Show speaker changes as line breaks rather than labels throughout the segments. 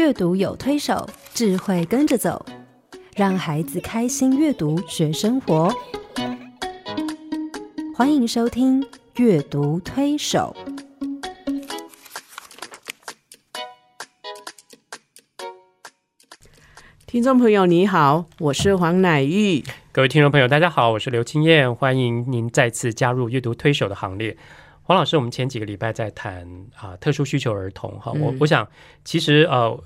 阅读有推手，智慧跟着走，让孩子开心阅读学生活。欢迎收听《阅读推手》。
听众朋友，你好，我是黄乃玉。
各位听众朋友，大家好，我是刘青燕，欢迎您再次加入阅读推手的行列。黄老师，我们前几个礼拜在谈啊特殊需求儿童哈，我我想其实呃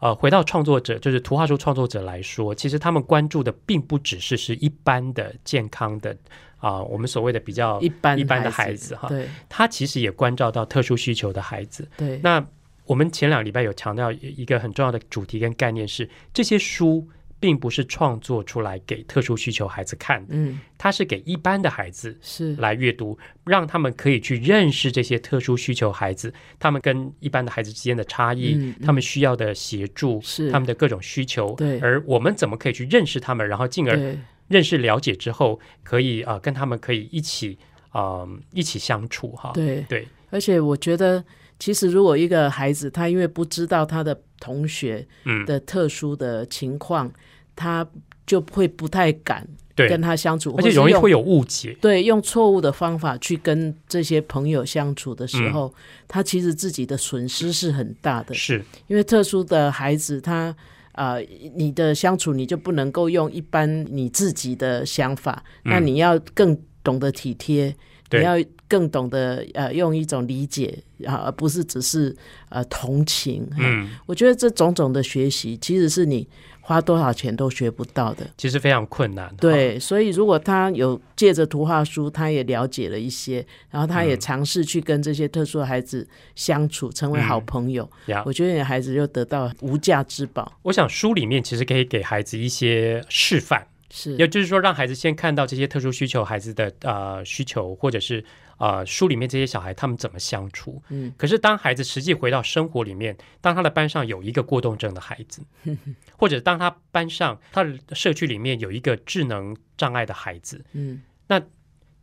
呃回到创作者，就是图画书创作者来说，其实他们关注的并不只是是一般的健康的啊，我们所谓的比较
一般
一般的孩子哈，
对。
他其实也关照到特殊需求的孩子。
对，
那我们前两个礼拜有强调一个很重要的主题跟概念是，这些书并不是创作出来给特殊需求孩子看的，
嗯，
它是给一般的孩子
是。
来阅读，让他们可以去认识这些特殊需求孩子，他们跟一般的孩子之间的差异，他们需要的协助，
是。
他们的各种需求，
对。
而我们怎么可以去认识他们，然后进而认识了解之后，可以啊、呃跟他们可以一起啊、呃一起相处哈，
对，
对。
而且我觉得，其实如果一个孩子他因为不知道他的同学
嗯。
的特殊的情况，他就会不太敢，跟他相处，
而且容易会有误解，
对，用错误的方法去跟这些朋友相处的
嗯
时候，他其实自己的损失是很大的。
是。
因为特殊的孩子他，呃，你的相处你就不能够用一般你自己的想法，
嗯。
那你要更懂得体贴，
对
你要更懂得呃用一种理解啊，而不是只是呃同情。嗯，
嗯，
我觉得这种种的学习其实是你花多少钱都学不到的。
其实非常困难，哈，
对，所以如果他有借着图画书，他也了解了一些，然后他也尝试去跟这些特殊的孩子相处，成为好朋友，
呀
我觉得你的孩子又得到无价之宝。
我想书里面其实可以给孩子一些示范，
是，
也就是说让孩子先看到这些特殊需求孩子的呃需求，或者是呃书里面这些小孩他们怎么相处。
嗯，
可是当孩子实际回到生活里面，当他的班上有一个过动症的孩子，或者当他班上他的社区里面有一个智能障碍的孩子，
嗯，那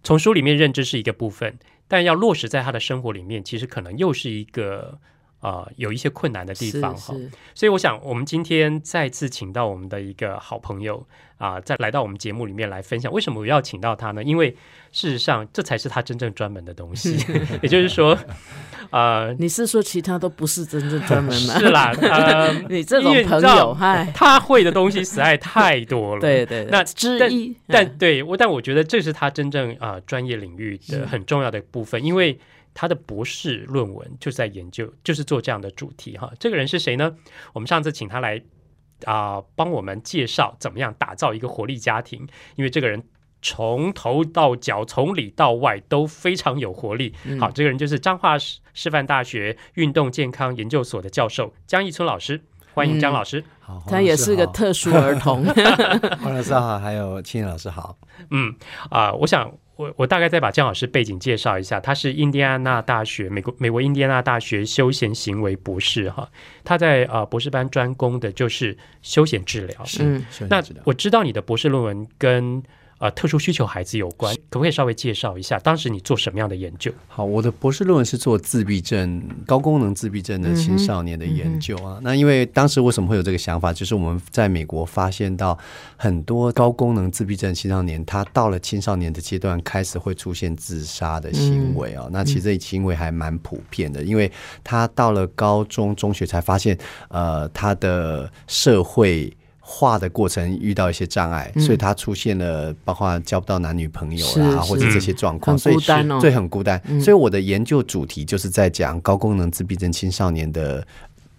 从书里面认知是一个部分，但要落实在他的生活里面，其实可能又是一个。呃，有一些困难的地方哈，所以我想，我们今天再次请到我们的一个好朋友啊、再来到我们节目里面来分享。为什么我要请到他呢？因为事实上，这才是他真正专门的东西。也就是说，呃，
你是说其他都不是真正专门吗？
是啦，呃，
你这种朋友，嗨，
他会的东西实在太多了。
对对，对
那但
之一，
但对我，但我觉得这是他真正啊、专业领域的很重要的部分，因为他的博士论文就是在研究，就是做这样的主题哈。这个人是谁呢？我们上次请他来啊、帮我们介绍怎么样打造一个活力家庭，因为这个人。从头到脚，从里到外都非常有活力。
嗯
好，这个人就是彰化师示范大学运动健康研究所的教授江一村老师，欢迎江老师。
好，
他也是个特殊儿童，
黄老师好，还有青年老师好。
嗯啊、我想我我大概再把姜老师背景介绍一下，他是印第安纳大学美国美国印第安纳大学休闲行为博士哈，他在呃博士班专攻的就是休闲治疗。
是
嗯，
那
休闲治疗
我知道你的博士论文跟呃特殊需求孩子有关，可不可以稍微介绍一下当时你做什么样的研究？
好，我的博士论文是做自闭症、高功能自闭症的青少年的研究啊。那因为当时为什么会有这个想法，就是我们在美国发现到很多高功能自闭症青少年，他到了青少年的阶段开始会出现自杀的行为啊。那其实这行为还蛮普遍的，因为他到了高中、中学才发现，呃，他的社会。化的过程遇到一些障碍，所以他出现了包括交不到男女朋友
是
啦，或者这些状况，所以
孤单哦。
对，很孤单。
嗯。
所以我的研究主题就是在讲高功能自闭症青少年的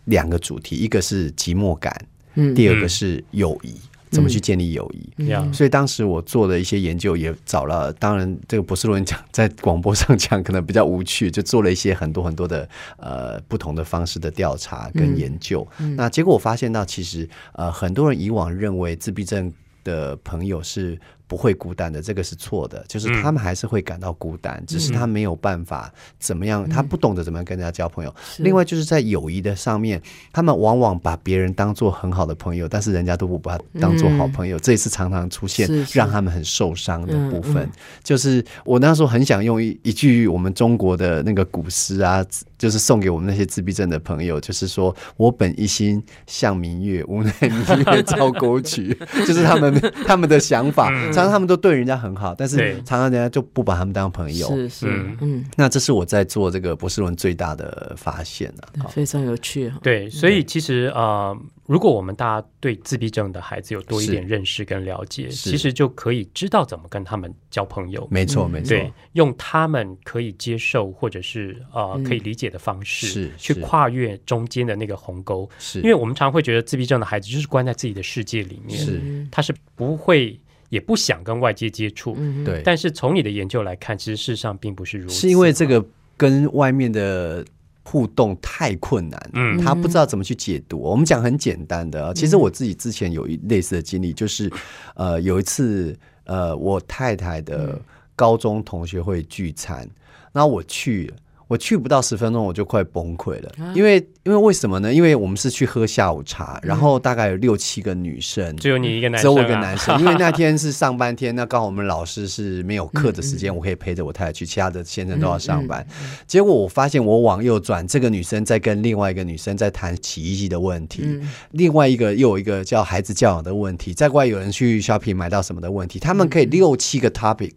两个主题，一个是寂寞感，
嗯，
第二个是友谊，怎么去建立友谊。
嗯
所以当时我做的一些研究也找了，当然这个博士论文讲在广播上讲可能比较无趣，就做了一些很多很多的呃不同的方式的调查跟研究。那结果我发现到，其实呃很多人以往认为自闭症的朋友是不会孤单的，这个是错的，就是他们还是会感到孤单，只是他没有办法怎么样，他不懂得怎么样跟人家交朋友。另外就是在友谊的上面，他们往往把别人当做很好的朋友，但是人家都不把他当做好朋友，这也是常常出现让他们很受伤的部分。就是我那时候很想用一一句我们中国的那个古诗啊，就是送给我们那些自闭症的朋友，就是说我本一心向明月，无奈明月照沟渠，就是他们他们的想法，常常他们都对人家很好，但是常常人家就不把他们当朋友。
是是
嗯。
嗯，
那这是我在做这个博士论最大的发现了、好
非常有趣。
对，所以其实呃，如果我们大家对自闭症的孩子有多一点认识跟了解，其实就可以知道怎么跟他们交朋友。
没错，没错，
对，用他们可以接受或者是呃可以理解的方式，
是是。
去跨越中间的那个鸿沟。
是。
因为我们常会觉得自闭症的孩子就是关在自己的世界里面，
是。
他是不会也不想跟外界接触。
嗯
对，
但是从你的研究来看，其实事实上并不是如此，
是因为这个跟外面的互动太困难，
嗯
他不知道怎么去解读。我们讲很简单的啊，其实我自己之前有一类似的经历，就是呃有一次呃我太太的高中同学会聚餐，然后我去了。我去不到十分钟，我就快崩溃了，因为因为为什么呢？因为我们是去喝下午茶，然后大概有六七个女生，
只有你一个男生、啊，
有我一个男生，因为那天是上半天，那刚好我们老师是没有课的时间，我可以陪着我太太去，其他的先生都要上班。结果我发现我往右转，这个女生在跟另外一个女生在谈洗衣机的问题，另外一个又有一个叫孩子教养的问题，再过来有人去 shopping 买到什么的问题，他们可以六七个 topic。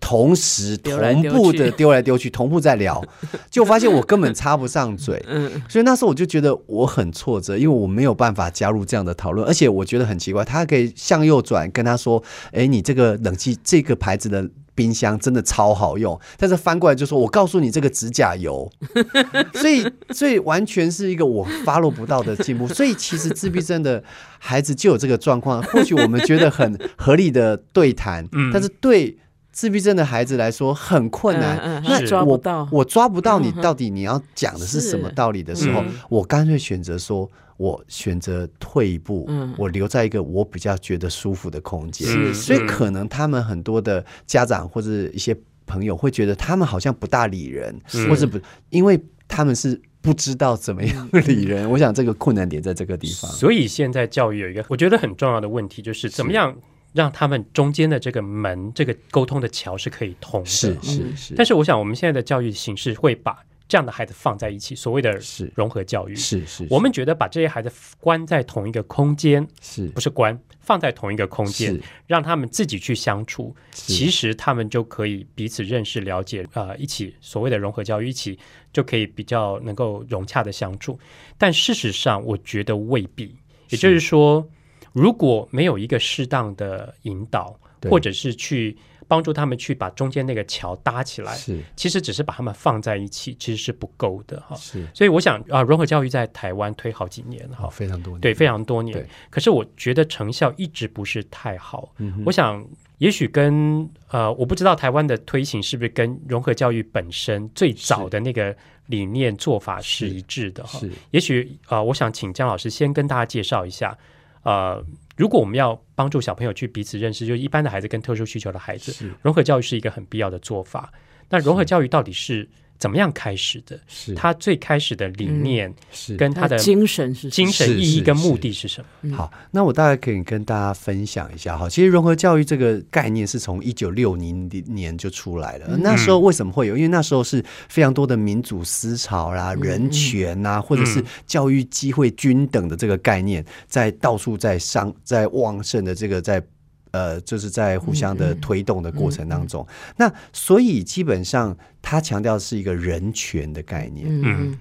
同时同步的
去
丢来丢去，同步在聊，结果发现我根本插不上嘴，所以那时候我就觉得我很挫折，因为我没有办法加入这样的讨论，而且我觉得很奇怪，他可以向右转跟他说：“哎，你这个冷气这个牌子的。”冰箱真的超好用，但是翻过来就说：“我告诉你，这个指甲油。” 所以，所以完全是一个我 follow 不到的进步。所以，其实自闭症的孩子就有这个状况。或许我们觉得很合理的对谈，但是对自闭症的孩子来说很困难。
嗯嗯
那
抓不
我
到
我抓不到你到底你要讲的是什么道理的时候，
嗯
我干脆选择说，我选择退一步，
嗯
我留在一个我比较觉得舒服的空间。
是
所以
嗯
可能他们很多的家长或者一些朋友会觉得他们好像不大理人，或者不，因为他们是不知道怎么样理人。我想这个困难点在这个地方。
所以现在教育有一个我觉得很重要的问题，就是怎么样让他们中间的这个门、这个沟通的桥是可以通的。
是是是，
但是我想，我们现在的教育形式会把这样的孩子放在一起，所谓的融合教育。
是是，
我们觉得把这些孩子关在同一个空间，
是
不是关，放在同一个空间，让他们自己去相处，其实他们就可以彼此认识、了解，呃，一起所谓的融合教育，一起就可以比较能够融洽的相处。但事实上，我觉得未必。也就是说，如果没有一个适当的引导，或者是去帮助他们去把中间那个桥搭起来，
是。
其实只是把他们放在一起，其实是不够的哈。
是。
所以我想啊、融合教育在台湾推好几年了哈。
好，非常多年。
对，非常多年。可是我觉得成效一直不是太好。
嗯
我想，也许跟呃，我不知道台湾的推行是不是跟融合教育本身最早的那个理念做法是。一致的哈。
是。
也许呃，我想请江老师先跟大家介绍一下，呃，如果我们要帮助小朋友去彼此认识，就是一般的孩子跟特殊需求的孩子，
是
融合教育是一个很必要的做法。那融合教育到底是怎么样开始的？
是
他最开始的理念
是
跟他的
精神是
精神意义跟目的是什么？
好，那我大概可以跟大家分享一下哈。其实融合教育这个概念是从一九六零年就出来了。那时候为什么会有？因为那时候是非常多的民主思潮啦、人权呐、或者是教育机会均等的这个概念，在到处在上在旺盛的这个在。呃，就是在互相的推动的过程当中，那所以基本上他强调是一个人权的概念，
嗯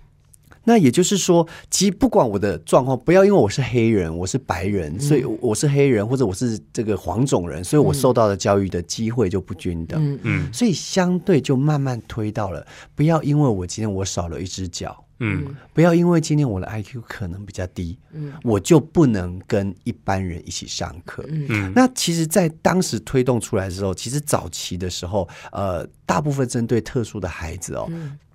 那也就是说，其实不管我的状况，不要因为我是黑人，我是白人，所以我是黑人，或者我是这个黄种人，所以我受到的教育的机会就不均等。
嗯
嗯。
所以相对就慢慢推到了，不要因为我今天我少了一只脚，
嗯。
不要因为今天我的 IQ 可能比较低，嗯。我就不能跟一般人一起上课。
嗯。
那其实，在当时推动出来的时候，其实早期的时候，呃，大部分针对特殊的孩子哦，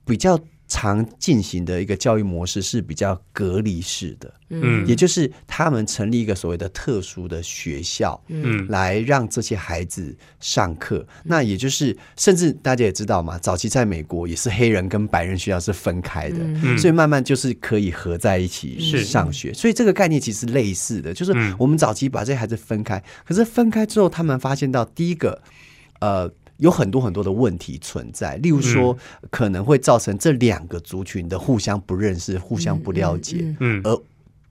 比较常进行的一个教育模式是比较隔离式的，
嗯。
也就是他们成立一个所谓的特殊的学校，
嗯。
来让这些孩子上课。那也就是，甚至大家也知道嘛，早期在美国也是黑人跟白人学校是分开的，
嗯。
所以慢慢就是可以合在一起上学。所以这个概念其实类似的，就是
嗯。
我们早期把这些孩子分开，可是分开之后，他们发现到第一个，呃。有很多很多的问题存在，例如说，可能会造成这两个族群的互相不认识、互相不了解，
嗯。
而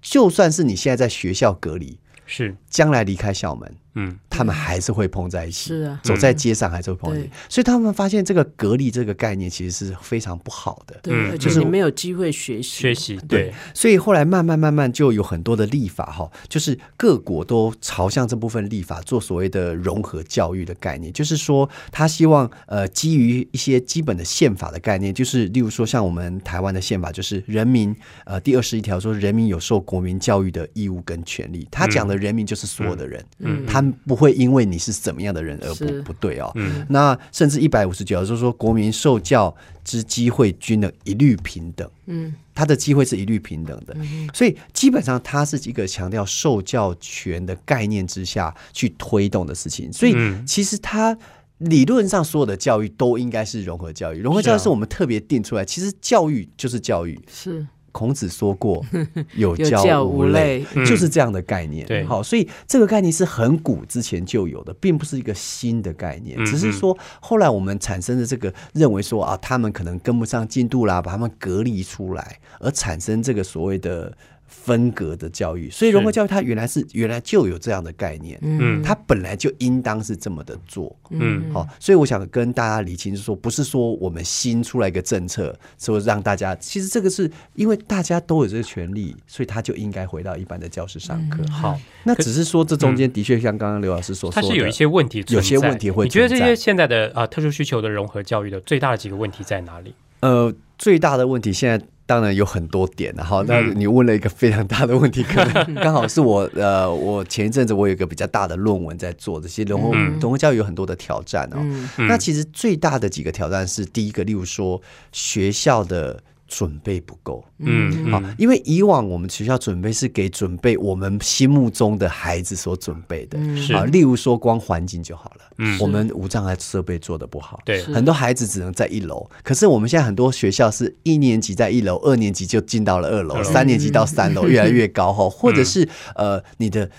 就算是你现在在学校隔离，
是。
将来离开校门，
嗯。
他们还是会碰在一起。
是啊，
走在街上还是会碰在一起，所以他们发现这个隔离这个概念其实是非常不好的。
对，
就是
你没有机会学习，
学习对。
所以后来慢慢慢慢就有很多的立法哈，就是各国都朝向这部分立法做所谓的融合教育的概念，就是说他希望呃基于一些基本的宪法的概念，就是例如说像我们台湾的宪法，就是人民呃第二十一条说人民有受国民教育的义务跟权利，他讲的人民就是所有的人，
嗯。
他不会因为你是怎么样的人而不不对哦。
嗯。
那甚至一百五十九就是说，国民受教之机会均等，一律平等。
嗯，
他的机会是一律平等的，所以基本上它是一个强调受教权的概念之下去推动的事情。所以
嗯。
其实它理论上所有的教育都应该是融合教育，融合教育
是
我们特别定出来。其实教育就是教育，
是
孔子说过“有
有
教
教无
无类”，就是这样的概念。
对
好，所以这个概念是很古之前就有的，并不是一个新的概念，
嗯
只是说后来我们产生的这个认为说啊，他们可能跟不上进度啦，把他们隔离出来，而产生这个所谓的。分隔的教育，所以融合教育它原来是原来就有这样的概念，
嗯。
它本来就应当是这么的做，
嗯。
好，所以我想跟大家理清，就是说，不是说我们新出来一个政策，说让大家，其实这个是因为大家都有这个权利，所以他就应该回到一般的教室上课。
好，
那只是说这中间的确像刚刚刘老师所说的，
它是有一些问题，
有些问题会
你觉得这些现在的啊、呃特殊需求的融合教育的最大的几个问题在哪里？
呃，最大的问题现在当然有很多点然后。那你问了一个非常大的问题，可能 刚好是我呃，我前一阵子我有一个比较大的论文在做，这些融合
嗯
融合教育有很多的挑战哦。那其实最大的几个挑战是，第一个，例如说学校的准备不够。
嗯
好，因为以往我们学校准备是给准备我们心目中的孩子所准备的，
是
好，例如说光环境就好了，
嗯
我们无障碍设备做的不好，
对。
很多孩子只能在一楼，可是我们现在很多学校是一年级在一楼，二年级就进到了二楼，
二楼。
三年级到三楼，越来越高哈，或者是呃你的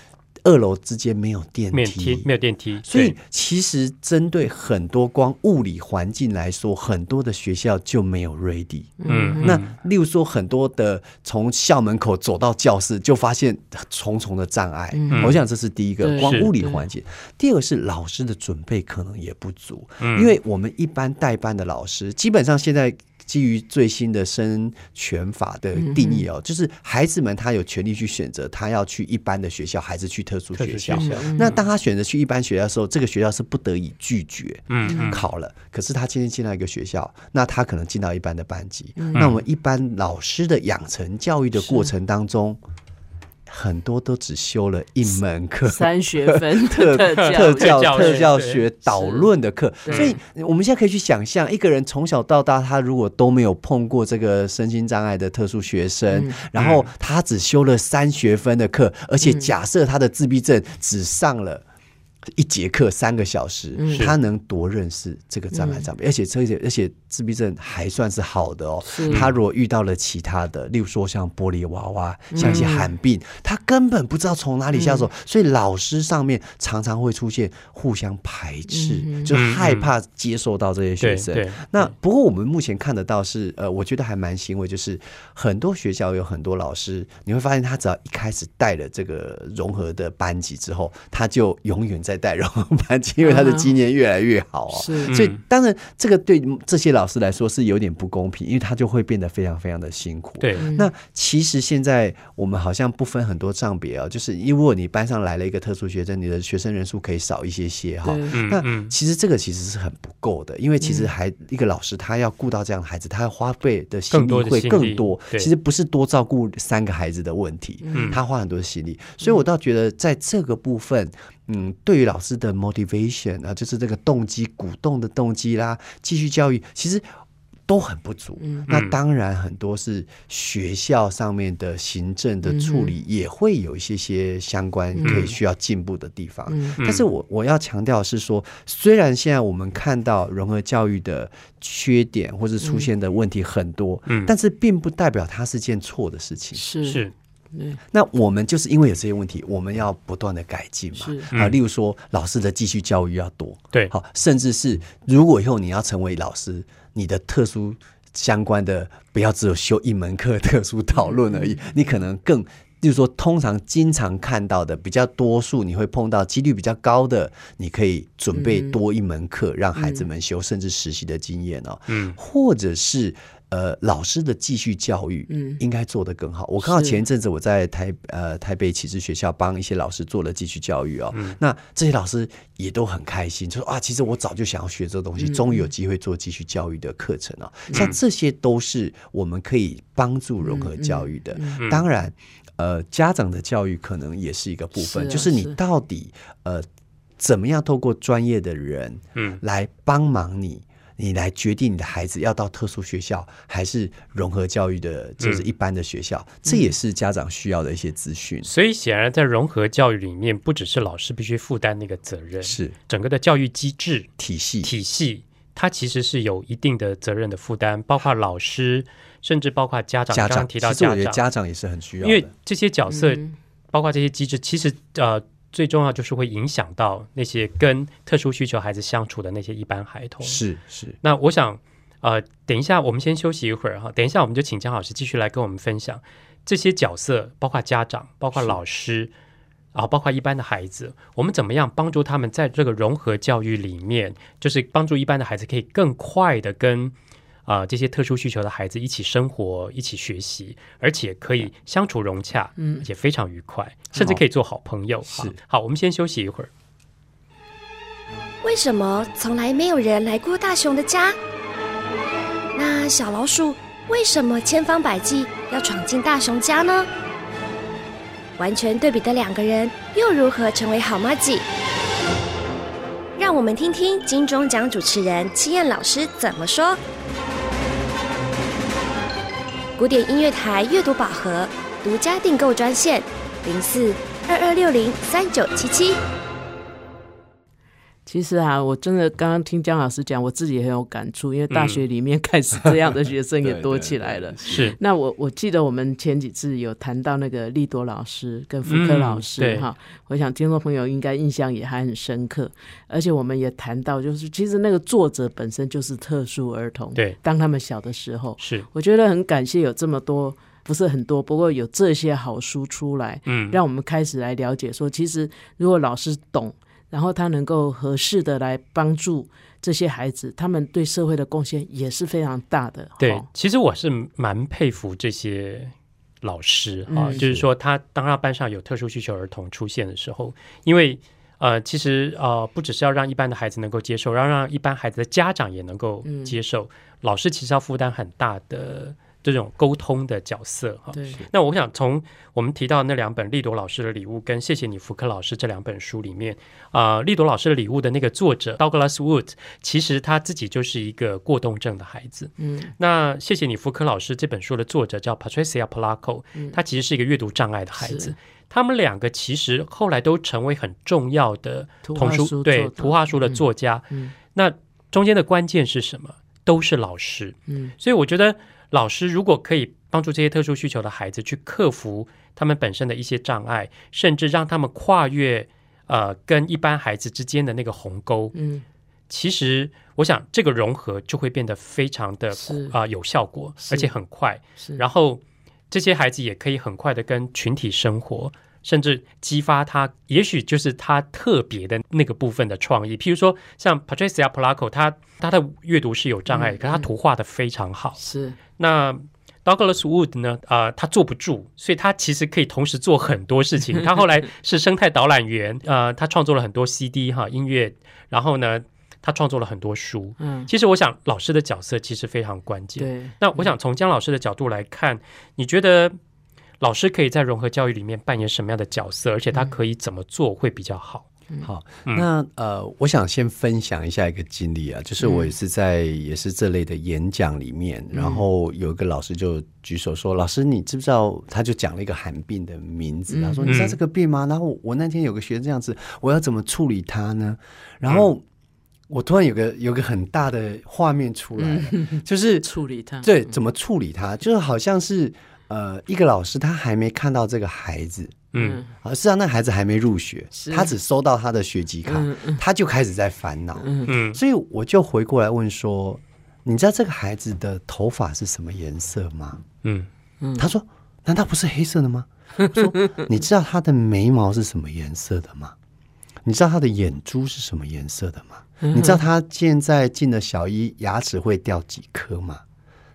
二楼之间没有电
梯没有电梯，
所以其实针对很多光物理环境来说，很多的学校就没有 ready。
嗯
那例如说，很多的从校门口走到教室，就发现重重的障碍。
嗯
我想这是第一个，光物理环境。第二个是老师的准备可能也不足，
嗯
因为我们一般代班的老师，基本上现在。基于最新的生权法的定义哦，就是孩子们他有权利去选择他要去一般的学校还是去特殊学校
学。校，
那当他选择去一般学校的时候，这个学校是不得已拒绝
嗯嗯
考了。可是他今天进到一个学校，那他可能进到一般的班级。那我们一般老师的养成教育的过程当中，很多都只修了一门课。
三学分
特
特
特
教
教
特教学
特教学导论的课，所以我们现在可以去想象，一个人从小到大，他如果都没有碰过这个身心障碍的特殊学生，
嗯
然后他只修了三学分的课，而且假设他的自闭症只上了。一节课三个小时，
嗯。
他能多认识这个障碍障碍，而且而且而且自闭症还算是好的哦。他如果遇到了其他的，例如说像玻璃娃娃、
嗯。
像一些罕病，他根本不知道从哪里下手，所以老师上面常常会出现互相排斥，
嗯
就害怕接受到这些学生。那不过我们目前看得到是，呃，我觉得还蛮欣慰，就是很多学校有很多老师，你会发现他只要一开始带了这个融合的班级之后，他就永远在带融合班级，因为他的经验越来越好哦。
是
所以当然这个对这些老师来说是有点不公平，因为他就会变得非常非常的辛苦。
对，
那其实现在我们好像不分很多账别啊，就是如果你班上来了一个特殊学生，你的学生人数可以少一些些哈。那
嗯
其实这个其实是很不够的，因为其实还一个老师他要顾到这样的孩子，他要花费的心力会更多。其实不是多照顾三个孩子的问题，
嗯
他花很多的心力。所以我倒觉得在这个部分，嗯，对于老师的 motivation 啊，就是这个动机、鼓动的动机啦，继续教育，其实。都很不足。那当然，很多是学校上面的行政的处理也会有一些些相关可以需要进步的地方。但是我我要强调是说，虽然现在我们看到融合教育的缺点或是出现的问题很多，但是并不代表它是件错的事情。
是
是。
那我们就是因为有这些问题，我们要不断的改进嘛。啊，例如说老师的继续教育要多，
对，
好，甚至是如果以后你要成为老师，你的特殊相关的不要只有修一门课特殊讨论而已，你可能更，就是说通常经常看到的比较多数，你会碰到几率比较高的，你可以准备多一门课让孩子们修，甚至实习的经验哦，嗯，或者是。呃，老师的继续教育，嗯，应该做得更好。我看到前一阵子我在台呃台北启智学校帮一些老师做了继续教育哦，那这些老师也都很开心，就说啊，其实我早就想要学这个东西，终于有机会做继续教育的课程了。像这些都是我们可以帮助融合教育的。当然，呃，家长的教育可能也是一个部分，就是你到底呃怎么样透过专业的人，嗯，来帮忙你。你来决定你的孩子要到特殊学校还是融合教育的，就是一般的学校，这也是家长需要的一些资讯。
所以显然，在融合教育里面，不只是老师必须负担那个责任，
是
整个的教育机制
体系
体系，它其实是有一定的责任的负担，包括老师，甚至包括家长。
家长
提到家长，
家长也是很需要，
因为这些角色，包括这些机制，其实呃。最重要就是会影响到那些跟特殊需求孩子相处的那些一般孩童。
是是。
那我想，呃，等一下我们先休息一会儿哈，等一下我们就请江老师继续来跟我们分享这些角色，包括家长，包括老师，然后包括一般的孩子，我们怎么样帮助他们在这个融合教育里面，就是帮助一般的孩子可以更快的跟。啊，这些特殊需求的孩子一起生活、一起学习，而且可以相处融洽，嗯，而且非常愉快，甚至可以做好朋友。
是，
好，我们先休息一会儿。
为什么从来没有人来过大熊的家？那小老鼠为什么千方百计要闯进大熊家呢？完全对比的两个人又如何成为好妈己？让我们听听金钟奖主持人戚燕老师怎么说。古典音乐台阅读宝盒独家订购专线：零四二二六零三九七七。
其实啊，我真的刚刚听姜老师讲，我自己也很有感触，因为大学里面开始这样的学生也多起来了。
是，
那我我记得我们前几次有谈到那个利多老师跟福科老师哈，我想听众朋友应该印象也还很深刻。而且我们也谈到，就是其实那个作者本身就是特殊儿童，
对，
当他们小的时候，
是，
我觉得很感谢有这么多，不是很多，不过有这些好书出来，嗯，让我们开始来了解说，其实如果老师懂。然后他能够合适的来帮助这些孩子，他们对社会的贡献也是非常大的。
对，其实我是蛮佩服这些老师啊，就是说他当他班上有特殊需求儿童出现的时候，因为呃，其实呃，不只是要让一般的孩子能够接受，要让一般孩子的家长也能够接受，老师其实要负担很大的。这种沟通的角色哈，那我想从我们提到那两本利朵老师的礼物跟谢谢你福克老师这两本书里面啊，利朵老师的礼物的那个作者 Douglas Wood，其实他自己就是一个过动症的孩子。嗯，那谢谢你福克老师这本书的作者叫 Patricia Polacco，他其实是一个阅读障碍的孩子。他们两个其实后来都成为很重要的童书对图画书的作家。嗯，那中间的关键是什么？都是老师。嗯，所以我觉得。老师如果可以帮助这些特殊需求的孩子去克服他们本身的一些障碍，甚至让他们跨越呃跟一般孩子之间的那个鸿沟，嗯，其实我想这个融合就会变得非常的啊有效果，而且很快。然后这些孩子也可以很快的跟群体生活，甚至激发他，也许就是他特别的那个部分的创意。譬如说像 Patricia Polaco，他他的阅读是有障碍，可他图画的非常好，
是。
那 Douglas Wood 呢？啊，他坐不住，所以他其实可以同时做很多事情。他后来是生态导览员，呃，他创作了很多 CD 哈音乐，然后呢，他创作了很多书。嗯，其实我想老师的角色其实非常关键。
对，
那我想从姜老师的角度来看，你觉得老师可以在融合教育里面扮演什么样的角色？而且他可以怎么做会比较好？
好，那呃，我想先分享一下一个经历啊，就是我也是在也是这类的演讲里面，然后有一个老师就举手说：“老师，你知不知道？”他就讲了一个寒病的名字，他说：“你知道这个病吗？”然后我那天有个学生这样子，我要怎么处理他呢？然后我突然有个有个很大的画面出来了，就是
处理他，
对，怎么处理他？就是好像是呃，一个老师他还没看到这个孩子。嗯，啊，事实上那孩子还没入学，他只收到他的学籍卡，他就开始在烦恼。嗯，所以我就回过来问说：“你知道这个孩子的头发是什么颜色吗？”嗯嗯，他说：“难道不是黑色的吗？”说：“你知道他的眉毛是什么颜色的吗？你知道他的眼珠是什么颜色的吗？你知道他现在进了小一，牙齿会掉几颗吗？”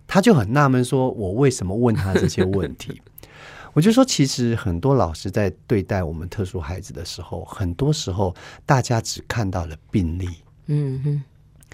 他就很纳闷，说：“我为什么问他这些问题？” 我就说，其实很多老师在对待我们特殊孩子的时候，很多时候大家只看到了病例，嗯哼，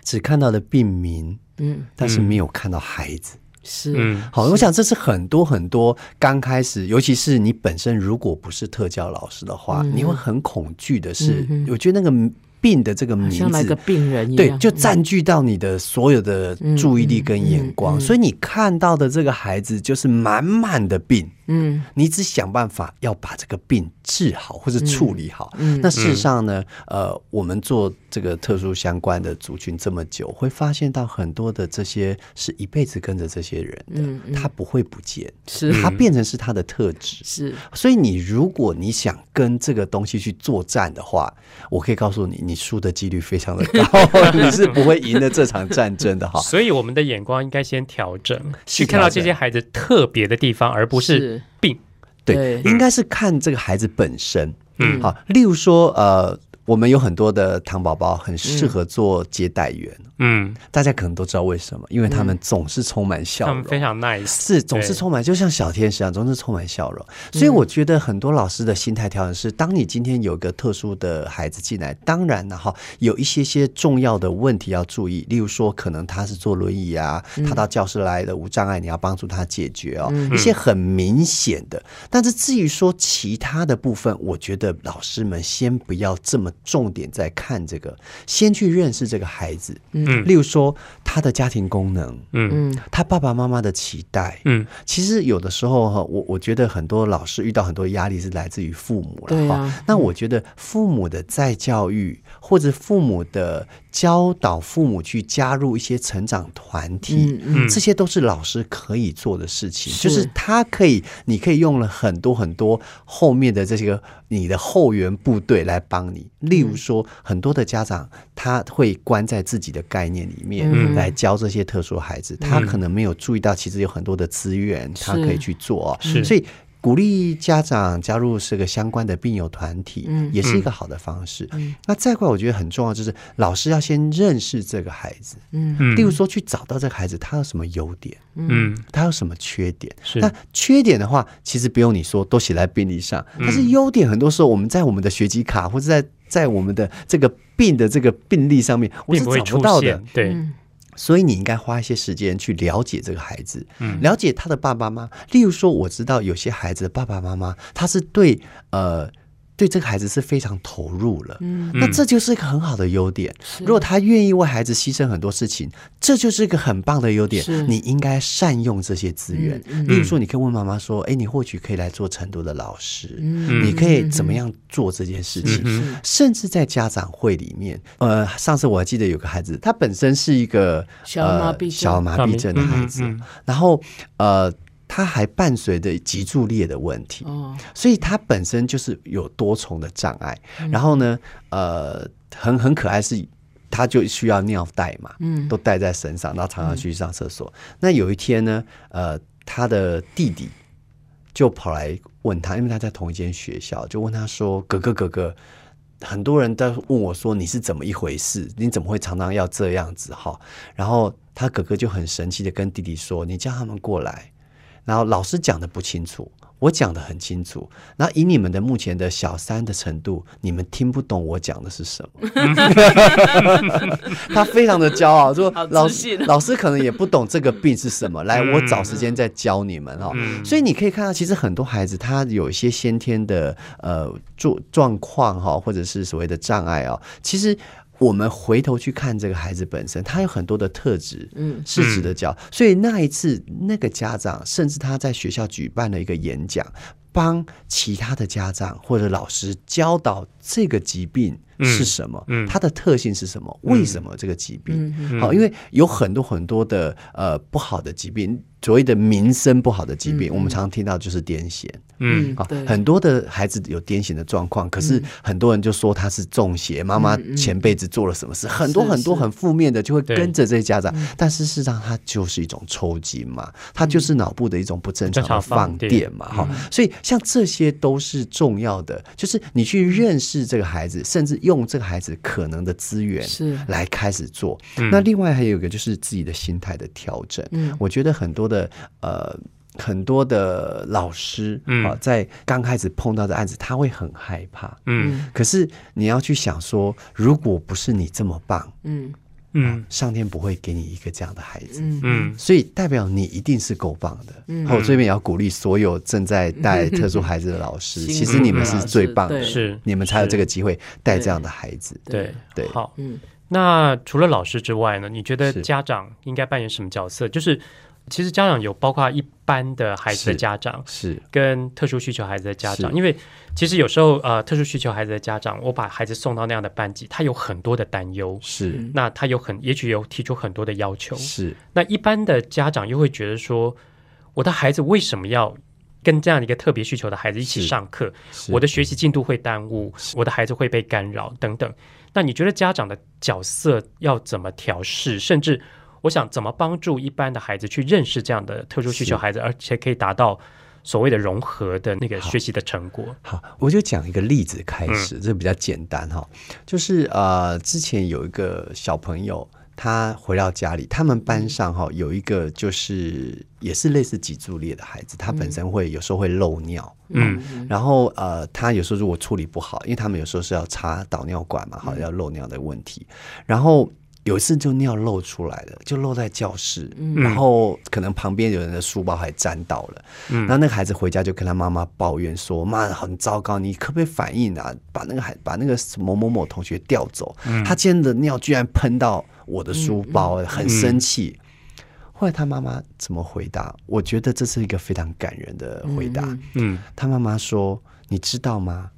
只看到了病名，嗯，但是没有看到孩子。
是，
好，我想这是很多很多刚开始，尤其是你本身如果不是特教老师的话，你会很恐惧的是，我觉得那个。病的这个名字，
像那个病人
对，就占据到你的所有的注意力跟眼光，所以你看到的这个孩子就是满满的病。嗯，你只想办法要把这个病治好或者处理好。嗯，那事实上呢，呃，我们做这个特殊相关的族群这么久，会发现到很多的这些是一辈子跟着这些人的，他不会不见，
是
他变成是他的特质。
是，
所以你如果你想跟这个东西去作战的话，我可以告诉你，你输的几率非常的高，你是不会赢的这场战争的哈。
所以我们的眼光应该先调整，去看到这些孩子特别的地方，而不是。病，
对，应该是看这个孩子本身，嗯，好，例如说，呃。我们有很多的糖宝宝很适合做接待员，嗯，大家可能都知道为什么，因为他们总是充满笑容，
他们非常 nice，
是总是充满，就像小天使一样，总是充满笑容。所以我觉得很多老师的心态调整是：当你今天有个特殊的孩子进来，当然了哈，有一些些重要的问题要注意，例如说可能他是坐轮椅啊，他到教室来的无障碍，你要帮助他解决哦，一些很明显的。但是至于说其他的部分，我觉得老师们先不要这么。重点在看这个，先去认识这个孩子，嗯，例如说他的家庭功能，嗯，他爸爸妈妈的期待，嗯，其实有的时候哈，我我觉得很多老师遇到很多压力是来自于父母了哈，那我觉得父母的再教育或者父母的。教导父母去加入一些成长团体，这些都是老师可以做的事情。就是他可以，你可以用了很多很多后面的这些个你的后援部队来帮你。例如说，很多的家长他会关在自己的概念里面来教这些特殊孩子，他可能没有注意到，其实有很多的资源他可以去做。所以。鼓励家长加入这个相关的病友团体，也是一个好的方式。那再过来，我觉得很重要，就是老师要先认识这个孩子。嗯，例如说，去找到这个孩子他有什么优点，嗯，他有什么缺点。那缺点的话，其实不用你说，都写在病历上。但是优点，很多时候我们在我们的学籍卡或者在在我们的这个病的这个病历上面，我是找不到的。
对。
所以你应该花一些时间去了解这个孩子，了解他的爸爸妈妈。例如说，我知道有些孩子的爸爸妈妈，他是对呃。对这个孩子是非常投入了，嗯，那这就是一个很好的优点。如果他愿意为孩子牺牲很多事情，这就是一个很棒的优点。你应该善用这些资源。例如说，你可以问妈妈说：“哎，你或许可以来做成都的老师，你可以怎么样做这件事情？”甚至在家长会里面，呃，上次我还记得有个孩子，他本身是一个
小麻痹
小麻痹症的孩子，然后呃。他还伴随着脊柱裂的问题，所以他本身就是有多重的障碍。然后呢，呃，很很可爱是，他就需要尿袋嘛，嗯，都带在身上，然后常常去上厕所。那有一天呢，呃，他的弟弟就跑来问他，因为他在同一间学校，就问他说：“哥哥，哥哥，很多人都问我说你是怎么一回事？你怎么会常常要这样子？”哈，然后他哥哥就很神奇的跟弟弟说：“你叫他们过来。”然后老师讲的不清楚，我讲的很清楚。那以你们的目前的小三的程度，你们听不懂我讲的是什么。他非常的骄傲，说老师老师可能也不懂这个病是什么。来，我找时间再教你们哈。所以你可以看到，其实很多孩子他有一些先天的呃状状况哈，或者是所谓的障碍啊，其实。我们回头去看这个孩子本身，他有很多的特质，嗯，是值得教。所以那一次，那个家长甚至他在学校举办了一个演讲，帮其他的家长或者老师教导这个疾病。是什么？它的特性是什么？为什么这个疾病？好，因为有很多很多的呃不好的疾病，所谓的民生不好的疾病，我们常常听到就是癫痫。嗯，好，很多的孩子有癫痫的状况，可是很多人就说他是中邪，妈妈前辈子做了什么事，很多很多很负面的就会跟着这些家长。但事实上，它就是一种抽筋嘛，它就是脑部的一种不正常的放电嘛。哈，所以像这些都是重要的，就是你去认识这个孩子，甚至用。用这个孩子可能的资源是。来开始做，那另外还有一个就是自己的心态的调整。嗯，我觉得很多的呃很多的老师啊，在刚开始碰到的案子，他会很害怕。嗯，可是你要去想说，如果不是你这么棒，嗯。嗯，上天不会给你一个这样的孩子，嗯，所以代表你一定是够棒的。嗯，我这边也要鼓励所有正在带特殊孩子的老师，其实你们是最棒的，
是。
你们才有这个机会带这样的孩子。
对。
对，
好，嗯，那除了老师之外呢？你觉得家长应该扮演什么角色？就是。其实家长有包括一般的孩子的家长，
是
跟特殊需求孩子的家长，因为其实有时候呃，特殊需求孩子的家长，我把孩子送到那样的班级，他有很多的担忧，
是
那他有很也许有提出很多的要求，
是
那一般的家长又会觉得说，我的孩子为什么要跟这样的一个特别需求的孩子一起上课？我的学习进度会耽误，我的孩子会被干扰等等。那你觉得家长的角色要怎么调试？甚至我想怎么帮助一般的孩子去认识这样的特殊需求孩子，而且可以达到所谓的融合的那个学习的成果？
好，我就讲一个例子开始，这比较简单哈。就是呃，之前有一个小朋友，他回到家里，他们班上哈有一个就是也是类似脊柱裂的孩子，他本身会有时候会漏尿，嗯，然后呃，他有时候如果处理不好，因为他们有时候是要插导尿管嘛，哈，要漏尿的问题，然后。有一次就尿漏出来了，就漏在教室，然后可能旁边有人的书包还沾到了。然后那个孩子回家就跟他妈妈抱怨说：“妈，很糟糕，你可不可以反应啊？把那个孩把那个某某某同学调走，他今天的尿居然喷到我的书包，很生气。”后来他妈妈怎么回答？我觉得这是一个非常感人的回答。嗯，他妈妈说：“你知道吗？”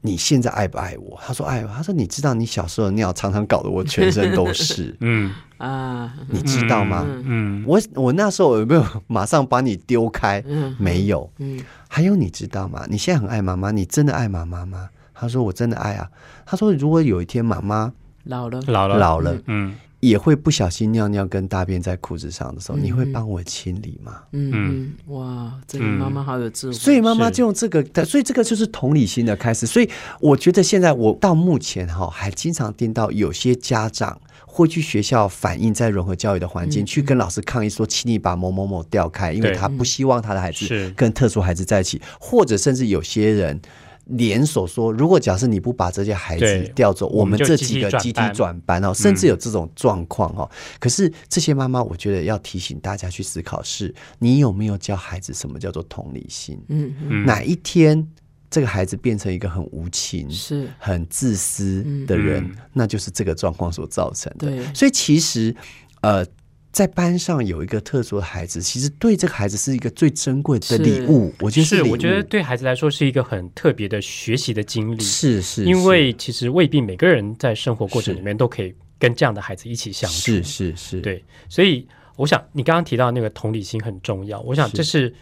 你现在爱不爱我？他说爱我。他说你知道你小时候的尿常常搞得我全身都是。嗯啊，你知道吗？嗯，我我那时候有没有马上把你丢开？嗯，没有。嗯，还有你知道吗？你现在很爱妈妈，你真的爱妈妈吗？他说我真的爱啊。他说如果有一天妈妈
老了，
老了，
老了，嗯。也会不小心尿尿跟大便在裤子上的时候，你会帮我清理吗？
嗯，哇，这个妈妈好有智慧。
所以妈妈就用这个，所以这个就是同理心的开始。所以我觉得现在我到目前哈，还经常听到有些家长会去学校反映，在融合教育的环境，去跟老师抗议说，请你把某某某调开，因为他不希望他的孩子跟特殊孩子在一起，或者甚至有些人。连锁说，如果假设你不把这些孩子调走，我们这几个集体转班哦，甚至有这种状况哦。可是这些妈妈，我觉得要提醒大家去思考：是你有没有教孩子什么叫做同理心？嗯嗯。哪一天这个孩子变成一个很无情、是很自私的人，那就是这个状况所造成的。对，所以其实呃。在班上有一个特殊的孩子，其实对这个孩子是一个最珍贵的礼物。我觉得是，
我觉得对孩子来说是一个很特别的学习的经历。
是是，
因为其实未必每个人在生活过程里面都可以跟这样的孩子一起相处。
是是是，
对。所以我想，你刚刚提到那个同理心很重要。我想，这是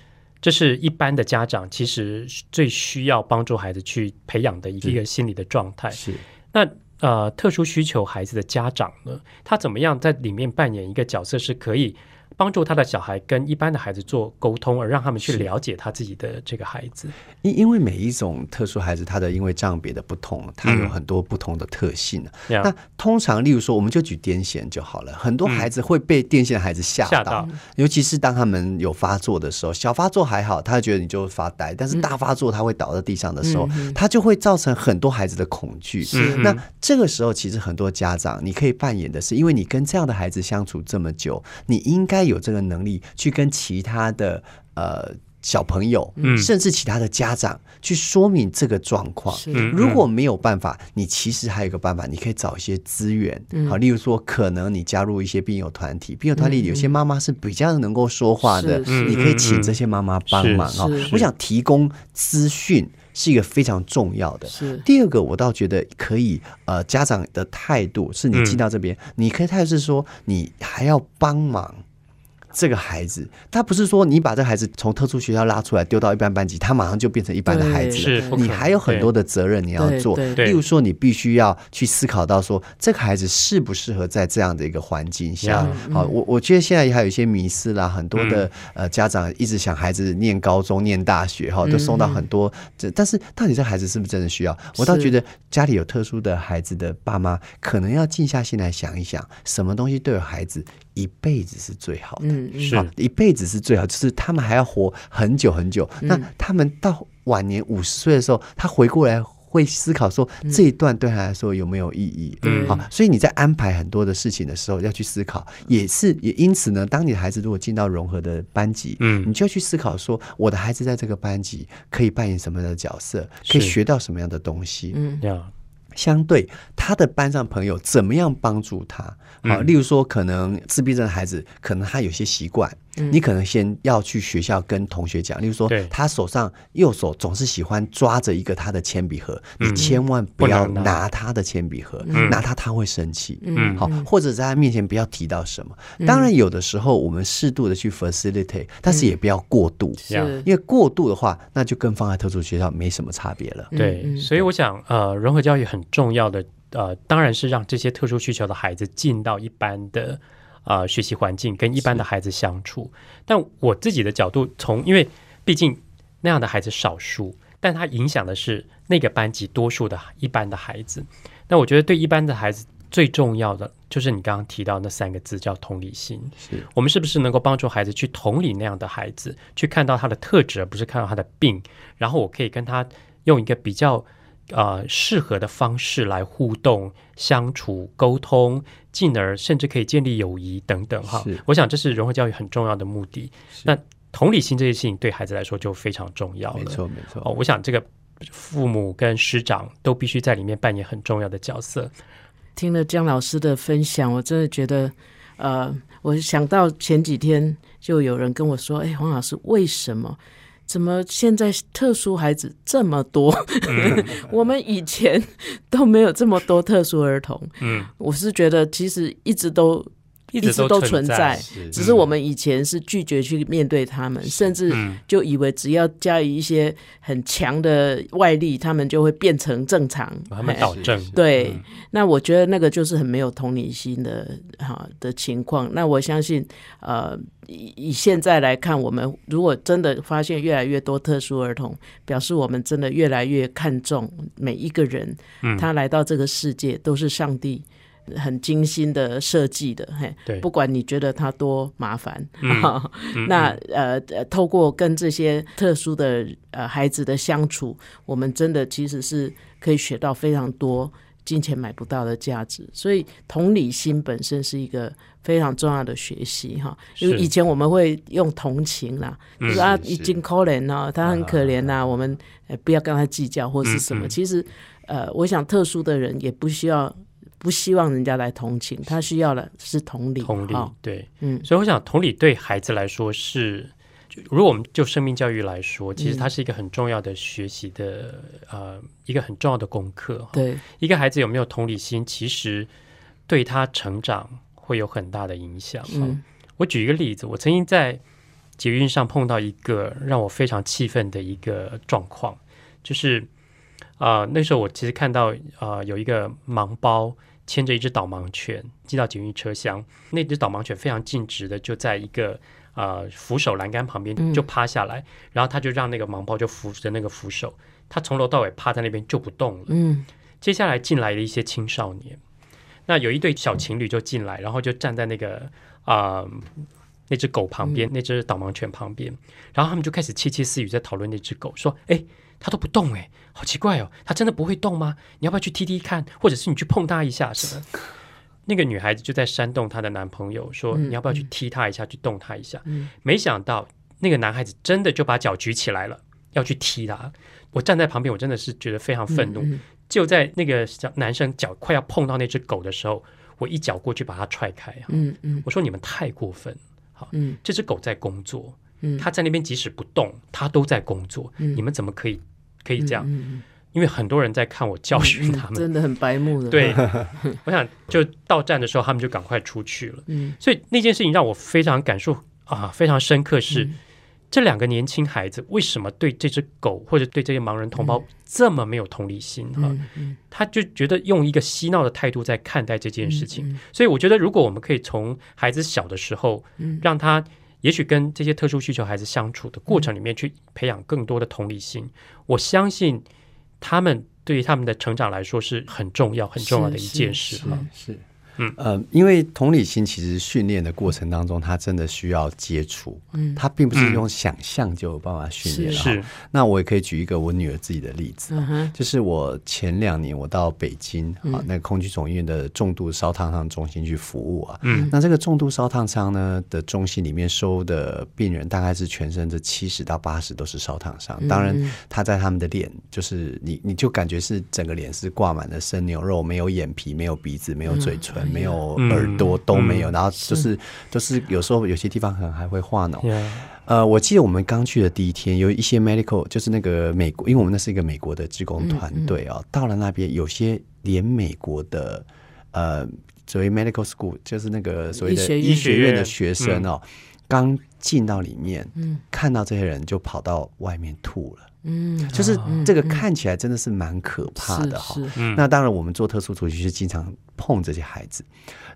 这是一般的家长其实最需要帮助孩子去培养的一个心理的状态。
是
那。呃，特殊需求孩子的家长呢，他怎么样在里面扮演一个角色，是可以帮助他的小孩跟一般的孩子做沟通，而让他们去了解他自己的这个孩子。
因因为每一种特殊孩子，他的因为障别的不同，他有很多不同的特性。那通常，例如说，我们就举癫痫就好了。很多孩子会被癫痫的孩子吓到，尤其是当他们有发作的时候。小发作还好，他觉得你就发呆；但是大发作，他会倒在地上的时候，他就会造成很多孩子的恐惧。那这个时候，其实很多家长，你可以扮演的是，因为你跟这样的孩子相处这么久，你应该。有这个能力去跟其他的呃小朋友，甚至其他的家长去说明这个状况。如果没有办法，你其实还有一个办法，你可以找一些资源。好，例如说，可能你加入一些病友团体，病友团体有些妈妈是比较能够说话的，你可以请这些妈妈帮忙啊。我想提供资讯是一个非常重要的。
是
第二个，我倒觉得可以。呃，家长的态度是你进到这边，你可以态度是说，你还要帮忙。这个孩子，他不是说你把这孩子从特殊学校拉出来丢到一般班级，他马上就变成一般的孩子。
是，
你还有很多的责任你要做。例如说，你必须要去思考到说，这个孩子适不适合在这样的一个环境下。好，我我觉得现在还有一些迷失啦，很多的呃家长一直想孩子念高中、念大学，哈，都送到很多。这但是到底这孩子是不是真的需要？我倒觉得家里有特殊的孩子的爸妈，可能要静下心来想一想，什么东西对孩子。一辈子是最好的，
是。
一辈子是最好，就是他们还要活很久很久。那他们到晚年五十岁的时候，他回过来会思考说，这一段对他来说有没有意义？好，所以你在安排很多的事情的时候，要去思考，也是也因此呢，当你的孩子如果进到融合的班级，嗯，你就要去思考说，我的孩子在这个班级可以扮演什么样的角色，可以学到什么样的东西？嗯，相对他的班上朋友怎么样帮助他？好，例如说，可能自闭症的孩子，可能他有些习惯。你可能先要去学校跟同学讲，例如说，他手上右手总是喜欢抓着一个他的铅笔盒，你千万不要拿。他的铅笔盒，拿他他会生气。嗯，好，或者在他面前不要提到什么。当然，有的时候我们适度的去 facilitate，但是也不要过度，因为过度的话，那就跟放在特殊学校没什么差别了。
对，所以我想，呃，融合教育很重要的，呃，当然是让这些特殊需求的孩子进到一般的。啊，学习环境跟一般的孩子相处，但我自己的角度，从因为毕竟那样的孩子少数，但他影响的是那个班级多数的一般的孩子。那我觉得对一般的孩子最重要的，就是你刚刚提到那三个字，叫同理心。
是
我们是不是能够帮助孩子去同理那样的孩子，去看到他的特质，而不是看到他的病，然后我可以跟他用一个比较。呃，适合的方式来互动、相处、沟通，进而甚至可以建立友谊等等哈。我想这是融合教育很重要的目的。那同理心这些事情对孩子来说就非常重要了。没
错，没错。
哦，我想这个父母跟师长都必须在里面扮演很重要的角色。
听了姜老师的分享，我真的觉得，呃，我想到前几天就有人跟我说：“哎，黄老师，为什么？”怎么现在特殊孩子这么多？我们以前都没有这么多特殊儿童。嗯，我是觉得其实一直都。
一直
都存在，只是我们以前是拒绝去面对他们，甚至就以为只要加以一些很强的外力，他们就会变成正常，
把他们导正。
对，那我觉得那个就是很没有同理心的哈的情况。那我相信，呃，以以现在来看，我们如果真的发现越来越多特殊儿童，表示我们真的越来越看重每一个人，他来到这个世界都是上帝。很精心的设计的，嘿，不管你觉得他多麻烦，那呃，透过跟这些特殊的呃孩子的相处，我们真的其实是可以学到非常多金钱买不到的价值。所以同理心本身是一个非常重要的学习哈。因为以前我们会用同情啦，就是啊，已经可怜了，他很可怜呐，我们呃不要跟他计较或是什么。其实呃，我想特殊的人也不需要。不希望人家来同情，他需要的是同理。
同理，对，嗯，所以我想，同理对孩子来说是，如果我们就生命教育来说，其实它是一个很重要的学习的呃一个很重要的功课。
对，
一个孩子有没有同理心，其实对他成长会有很大的影响。嗯，我举一个例子，我曾经在捷运上碰到一个让我非常气愤的一个状况，就是啊，那时候我其实看到啊有一个盲包。牵着一只导盲犬进到警运车厢，那只导盲犬非常尽职的就在一个呃扶手栏杆旁边就趴下来，然后他就让那个盲包就扶着那个扶手，他从头到尾趴在那边就不动了。嗯，接下来进来了一些青少年，那有一对小情侣就进来，然后就站在那个啊那只狗旁边，那只导盲犬旁边，然后他们就开始窃窃私语在讨论那只狗，说：“哎。”它都不动哎，好奇怪哦！他真的不会动吗？你要不要去踢踢看，或者是你去碰他一下什么？那个女孩子就在煽动她的男朋友说：“你要不要去踢他一下，去动他一下？”没想到那个男孩子真的就把脚举起来了，要去踢他。我站在旁边，我真的是觉得非常愤怒。就在那个小男生脚快要碰到那只狗的时候，我一脚过去把他踹开。嗯嗯，我说你们太过分。好，嗯，这只狗在工作。他在那边即使不动，他都在工作。你们怎么可以可以这样？因为很多人在看我教训他们，
真的很白目的。
对，我想就到站的时候，他们就赶快出去了。所以那件事情让我非常感受啊，非常深刻。是这两个年轻孩子为什么对这只狗或者对这些盲人同胞这么没有同理心？哈，他就觉得用一个嬉闹的态度在看待这件事情。所以我觉得，如果我们可以从孩子小的时候，让他。也许跟这些特殊需求孩子相处的过程里面，去培养更多的同理心，我相信他们对于他们的成长来说是很重要、很重要的一件事
哈。是。嗯。呃，因为同理心其实训练的过程当中，它真的需要接触，嗯，它并不是用想象就有办法训练
是，
那我也可以举一个我女儿自己的例子，就是我前两年我到北京啊，那个空军总医院的重度烧烫伤中心去服务啊，嗯，那这个重度烧烫伤呢的中心里面收的病人大概是全身这七十到八十都是烧烫伤，当然他在他们的脸，就是你你就感觉是整个脸是挂满了生牛肉，没有眼皮，没有鼻子，没有嘴唇。没有耳朵都没有，然后就是就是有时候有些地方可能还会化脓。呃，我记得我们刚去的第一天，有一些 medical 就是那个美国，因为我们那是一个美国的职工团队哦，到了那边有些连美国的呃所谓 medical school 就是那个所谓的医学院。的学生哦，刚进到里面，嗯，看到这些人就跑到外面吐了。嗯，就是这个看起来真的是蛮可怕的哈。那当然，我们做特殊图其是经常碰这些孩子。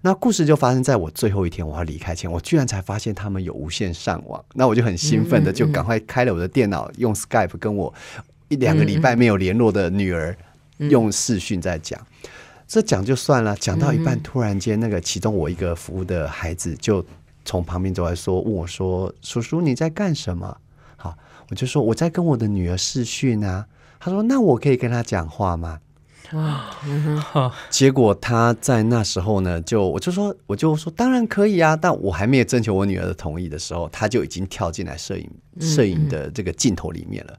那故事就发生在我最后一天我要离开前，我居然才发现他们有无线上网。那我就很兴奋的就赶快开了我的电脑，用 Skype 跟我一两个礼拜没有联络的女儿用视讯在讲。这讲就算了，讲到一半，突然间那个其中我一个服务的孩子就从旁边走来说，问我说：“叔叔你在干什么？”好我就说我在跟我的女儿视讯啊，他说那我可以跟她讲话吗？啊，结果他在那时候呢，就我就说我就说当然可以啊，但我还没有征求我女儿的同意的时候，他就已经跳进来摄影摄影的这个镜头里面了。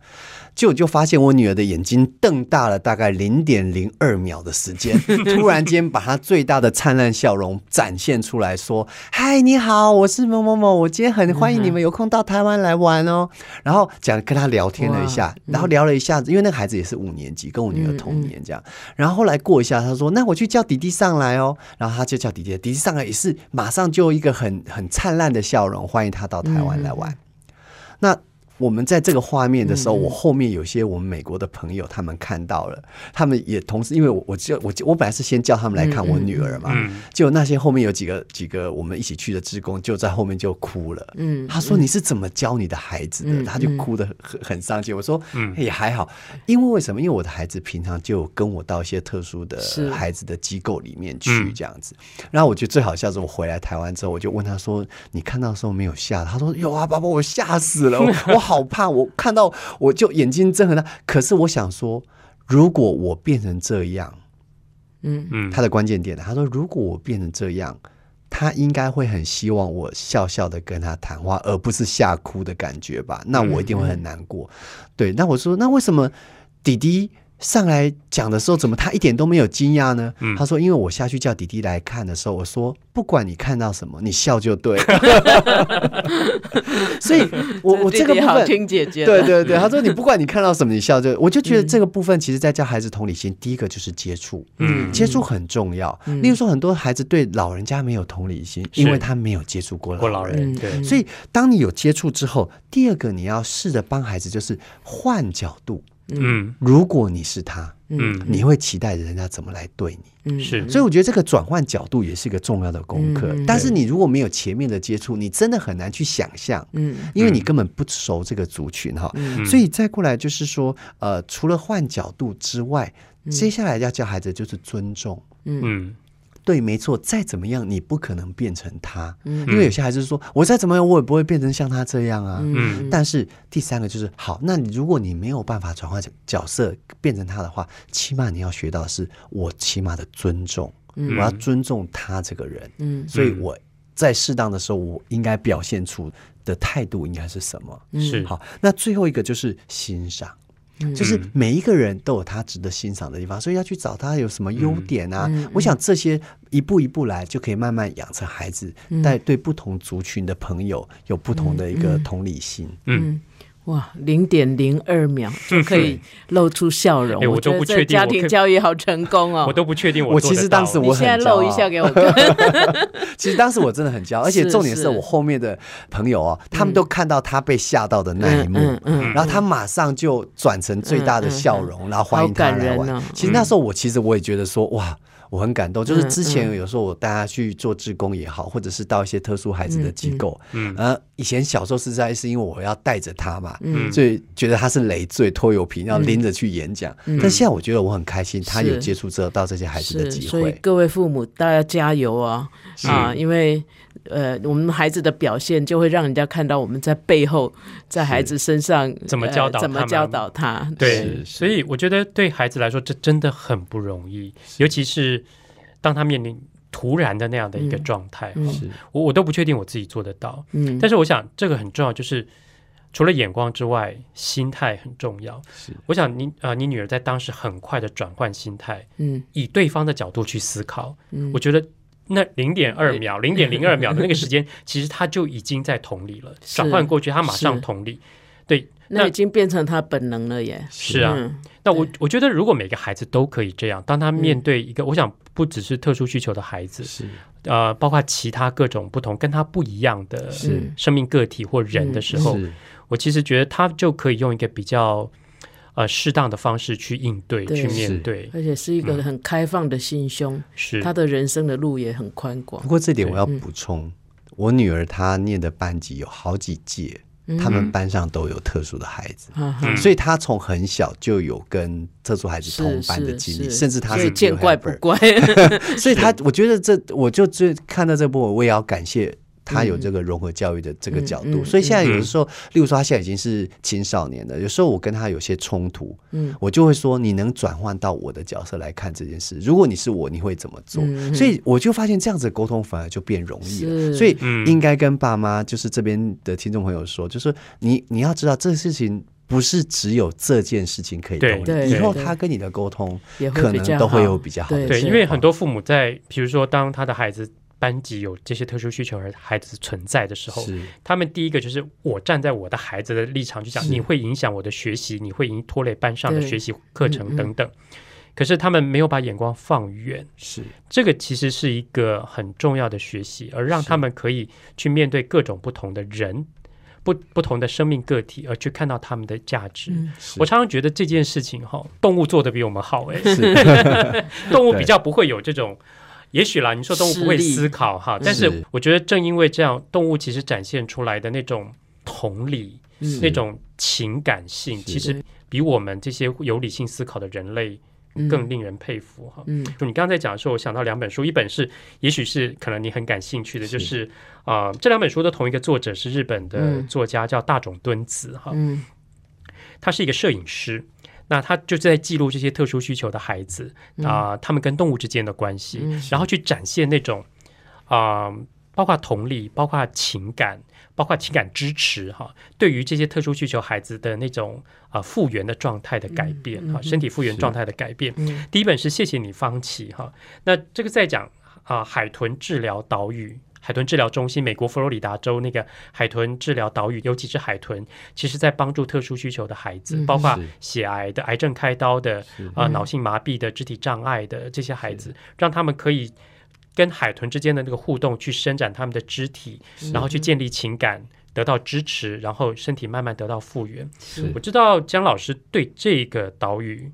就就发现我女儿的眼睛瞪大了大概零点零二秒的时间，突然间把她最大的灿烂笑容展现出来，说：“嗨，你好，我是某某某，我今天很欢迎你们有空到台湾来玩哦。”然后讲跟她聊天了一下，然后聊了一下子，因为那个孩子也是五年级，跟我女儿同年这样。然后后来过一下，她说：“那我去叫弟弟上来哦。”然后她就叫弟弟，弟弟上来也是马上就一个很很灿烂的笑容，欢迎他到台湾来玩。那。我们在这个画面的时候，我后面有些我们美国的朋友，他们看到了，他们也同时，因为我我就我我本来是先叫他们来看我女儿嘛，就那些后面有几个几个我们一起去的职工就在后面就哭了，嗯，他说你是怎么教你的孩子的？他就哭的很很伤心。我说也还好，因为为什么？因为我的孩子平常就跟我到一些特殊的孩子的机构里面去这样子。然后我觉得最好笑是，我回来台湾之后，我就问他说：“你看到的时候没有吓？”他说：“有啊，爸爸，我吓死了，我好。”好怕！我看到我就眼睛睁很大。可是我想说，如果我变成这样，嗯嗯，他的关键点，他说，如果我变成这样，他应该会很希望我笑笑的跟他谈话，而不是吓哭的感觉吧？那我一定会很难过。对，那我说，那为什么弟弟？上来讲的时候，怎么他一点都没有惊讶呢？他说：“因为我下去叫弟弟来看的时候，我说不管你看到什么，你笑就对。”所以，我我这个部分
听姐姐，
对对对，他说你不管你看到什么，你笑就。我就觉得这个部分，其实在教孩子同理心，第一个就是接触，嗯，接触很重要。例如说，很多孩子对老人家没有同理心，因为他没有接触过老人。对，所以当你有接触之后，第二个你要试着帮孩子，就是换角度。嗯，如果你是他，
嗯，
你会期待人家怎么来对你。
嗯。
是。
所以我觉得这个转换角度也是一个重要的功课。但是你如果没有前面的接触，你真的很难去想象，
嗯。
因为你根本不熟这个族群哈。
嗯。
所以再过来就是说，呃，除了换角度之外，接下来要教孩子就是尊重。
嗯
对，没错，再怎么样，你不可能变成他，
嗯
因为有些孩子说，我再怎么样，我也不会变成像他这样啊。
嗯
但是第三个就是，好，那你如果你没有办法转换角色变成他的话，起码你要学到的是我起码的尊重，我要尊重他这个人。
嗯
所以我在适当的时候，我应该表现出的态度应该是什么？
是
好，那最后一个就是欣赏。就是每一个人都有他值得欣赏的地方，所以要去找他有什么优点啊。我想这些一步一步来，就可以慢慢养成孩子在对不同族群的朋友有不同的一个同理心。
嗯，
哇，零点零二秒就可以露出笑容，
哎我都不确定
家庭教育好成功哦。
我都不确定
我其实当时我很
现在露一
骄傲。
下给我。看，
其实当时我真的很骄傲，而且重点是
是。
我后面的朋友哦，他们都看到他被吓到的那一幕，
嗯嗯
然后他马上就转成最大的笑容，然后欢迎他来玩。
哦。
其实那时候我其实我也觉得说哇。我很感动，就是之
嗯。
前有时候我带他去做志工也好，或者是到一些特殊孩子的机构，
嗯。
呃，以前小时候是在是因为我要带着他嘛，
嗯。
所以觉得他是累赘拖油瓶，要拎着去演讲。但现在我觉得我很开心，他有接触这到这些孩子的
是，
机
所以
会。
各位父母大家加油啊啊！因为呃，我们孩子的表现就会让人家看到我们在背后，在孩子身上
怎么教导
呃怎么教导他。
对，所以我觉得对孩子来说，这真的很不容易，尤其是当他面临突然的那样的一个状态，我我都不确定我自己做得到。
嗯，
但是我想这个很重要，就是除了眼光之外，心态很重要。
是。
我想你呃，你女儿在当时很快的转换心态，
嗯。
以对方的角度去思考，
嗯。
我觉得。那零点二秒、零点零二 秒的那个时间，其实他就已经在同理了，转换过去，他马上同理。对，
那已经变成他本能了耶。
是啊，
嗯
那我我觉得，如果每个孩子都可以这样，当他面对一个，我想不只是特殊需求的孩子，
是
呃，包括其他各种不同跟他不一样的生命个体或人的时候，
是
我其实觉得他就可以用一个比较呃适当的方式去应对、
对
去面对，
而且是一个很开放的心胸，
是。
他的人生的路也很宽广
不。过这点我要补充，我女儿她念的班级有好几届，他们班上都有特殊的孩子，所以她从很小就有跟特殊孩子同班的
是
经历，甚至她是
见怪不怪。
所以她 我觉得这我就最看到这部，我也要感谢。她有这个融合教育的这个角度，所以现在有的时候，例如说他现在已经是青少年了，有时候我跟他有些冲突，
嗯。
我就会说，你能转换到我的角色来看这件事。如果你是我，你会怎么做？
嗯
所以我就发现这样子沟通反而就变容易了。所以
嗯
应该跟爸妈，就是这边的听众朋友说，就是你你要知道，这个事情不是只有这件事情可以
对
懂
对
你，以后他跟你的沟通可能都会有比较好的
对，因为很多父母在，比如说当他的孩子班级有这些特殊需求而孩子存在的时候，
是。
他们第一个就是我站在我的孩子的立场去讲，你会影响我的学习，你会影拖累班上的学习课程
嗯嗯。
等等。可是他们没有把眼光放远，
是。
这个其实是一个很重要的学习，而让他们可以去面对各种不同的人。不不同的生命个体，而去看到他们的价值。
嗯
我常常觉得这件事情哈，动物做的比我们好哎、
是。
动物比较不会有这种，也许啦，你说动物不会思考哈，但
是
是我觉得正因为这样，动物其实展现出来的那种同理、
嗯。
那种情感性，其实比我们这些有理性思考的人类更令人佩服哈。
嗯。
就你刚才讲的时候，我想到两本书，一本是也许是可能你很感兴趣的，就是啊、呃这两本书的同一个作者是日本的
嗯。
作家，叫大冢敦子哈。
嗯。
他是一个摄影师，那他就在记录这些特殊需求的孩子啊、他们跟动物之间的关系，
嗯
然后去展现那种啊、包括同理，包括情感，包括情感支持哈，对于这些特殊需求孩子的那种啊、复原的状态的改变哈，身体复原状态的改变。
嗯
第一本是谢谢你方琦哈，那这个在讲啊、海豚治疗岛屿。海豚治疗中心，美国佛罗里达州那个海豚治疗岛屿有几只海豚，其实在帮助特殊需求的孩子，
嗯
包括血癌的、癌症开刀的、啊、脑性麻痹的、肢体障碍的这些孩子，让他们可以跟海豚之间的那个互动，去伸展他们的肢体，然后去建立情感，得到支持，然后身体慢慢得到复原。我知道姜老师对这个岛屿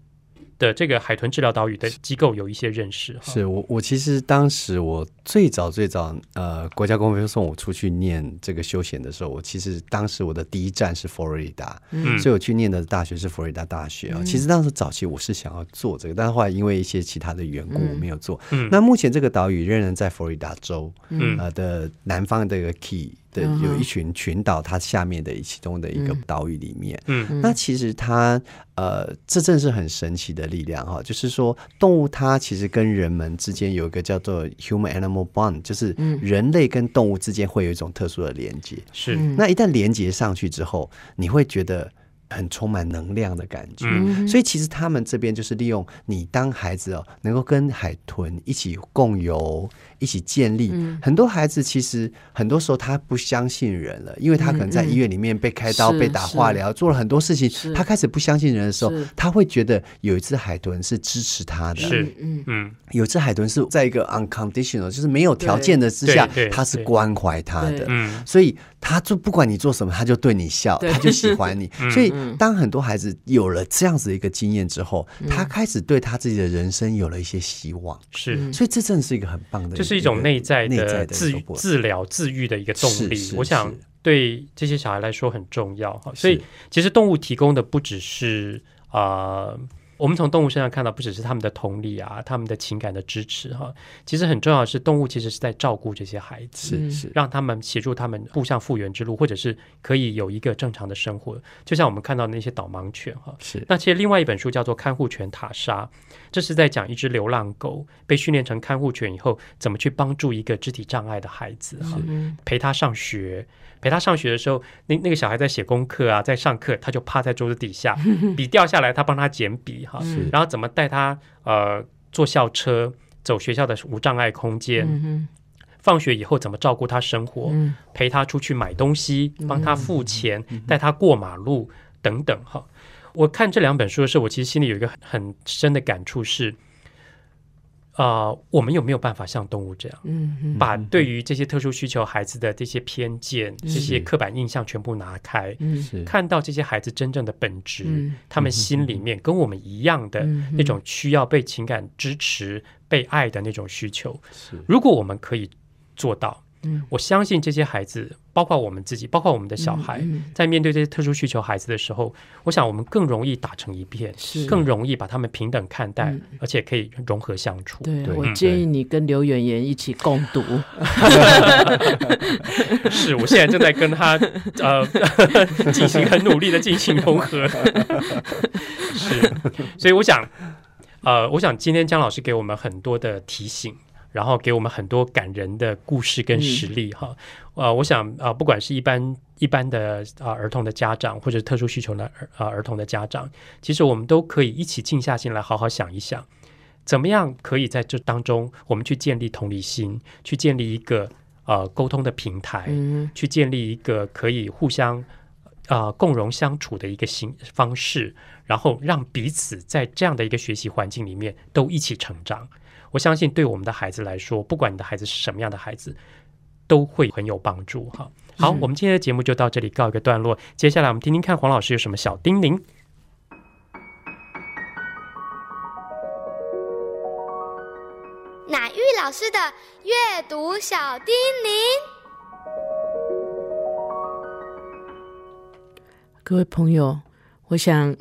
的这个海豚治疗岛屿的机构有一些认识。
是我我其实当时我最早最早呃，国家公费送我出去念这个休闲的时候，我其实当时我的第一站是佛罗里达，嗯，所以我去念的大学是佛罗里达大学啊。其实当时早期我是想要做这个，但是后来因为一些其他的缘故我没有做。嗯，那目前这个岛屿仍然在佛罗里达州，嗯，呃的南方的一个 key。的有一群群岛，它下面的其中的一个岛屿里面，嗯，那其实它呃，这正是很神奇的力量哈，就是说动物它其实跟人们之间有一个叫做 human animal bond，就是人类跟动物之间会有一种特殊的连接，
是。
那一旦连接上去之后，你会觉得。很充满能量的感觉，所以其实他们这边就是利用你当孩子哦，能够跟海豚一起共游，一起建立。很多孩子其实很多时候他不相信人了，因为他可能在医院里面被开刀、被打化疗，做了很多事情，他开始不相信人的时候，他会觉得有一只海豚是支持他的。
是，嗯嗯，
有只海豚是在一个 unconditional，就是没有条件的之下，他是关怀他的。嗯，所以。他就不管你做什么，他就对你笑，他就喜欢你。所以，当很多孩子有了这样子一个经验之后，他开始对他自己的人生有了一些希望。
是，
所以这真的是一个很棒的，
这是一种内在的自治疗、治愈的一个动力。我想对这些小孩来说很重要哈。所以，其实动物提供的不只是啊。我们从动物身上看到，不只是他们的同理啊，他们的情感的支持哈。其实很重要的是，动物其实是在照顾这些孩子，
是是，
让他们协助他们步向复原之路，或者是可以有一个正常的生活。就像我们看到那些导盲犬哈，
是。
那其实另外一本书叫做《看护犬塔莎》，这是在讲一只流浪狗被训练成看护犬以后，怎么去帮助一个肢体障碍的孩子哈，陪他上学。陪他上学的时候，那那个小孩在写功课啊，在上课，他就趴在桌子底下，笔掉下来，他帮他捡笔哈，然后怎么带他呃坐校车走学校的无障碍空间，放学以后怎么照顾他生活，陪他出去买东西，帮他付钱，带他过马路等等哈。我看这两本书的时候，我其实心里有一个很深的感触是。啊，我们有没有办法像动物这样，嗯，把对于这些特殊需求孩子的这些偏见、这些刻板印象全部拿开，嗯，看到这些孩子真正的本质，他们心里面跟我们一样的那种需要被情感支持、被爱的那种需求，如果我们可以做到。我相信这些孩子，包括我们自己，包括我们的小孩，在面对这些特殊需求孩子的时候，我想我们更容易打成一片，是更容易把他们平等看待，而且可以融合相处。
对我建议你跟刘媛媛一起共读。
是我现在正在跟他 呃 进行很努力的进行融合。是，所以我想，呃，我想今天姜老师给我们很多的提醒。然后给我们很多感人的故事跟实例哈，呃，我想啊，不管是一般一般的啊儿童的家长，或者特殊需求的儿啊儿童的家长，其实我们都可以一起静下心来，好好想一想，怎么样可以在这当中，我们去建立同理心，去建立一个呃沟通的平台，去建立一个可以互相啊共融相处的一个形方式，然后让彼此在这样的一个学习环境里面都一起成长。我相信，对我们的孩子来说，不管你的孩子是什么样的孩子，都会很有帮助。哈，好，我们今天的节目就到这里告一个段落。接下来，我们听听看黄老师有什么小叮咛。
乃玉老师的阅读小叮咛。
各位朋友，我想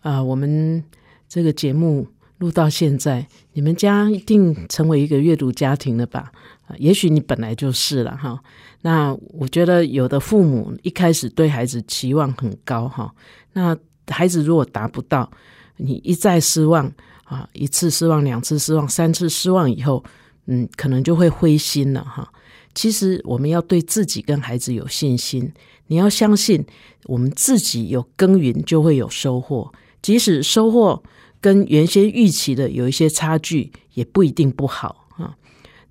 啊，我们这个节目。录到现在，你们家一定成为一个阅读家庭了吧？也许你本来就是了哈。那我觉得有的父母一开始对孩子期望很高哈，那孩子如果达不到，你一再失望啊，一次失望，两次失望，三次失望以后，嗯，可能就会灰心了哈。其实我们要对自己跟孩子有信心，你要相信我们自己有耕耘就会有收获，即使收获。跟原先预期的有一些差距，也不一定不好啊。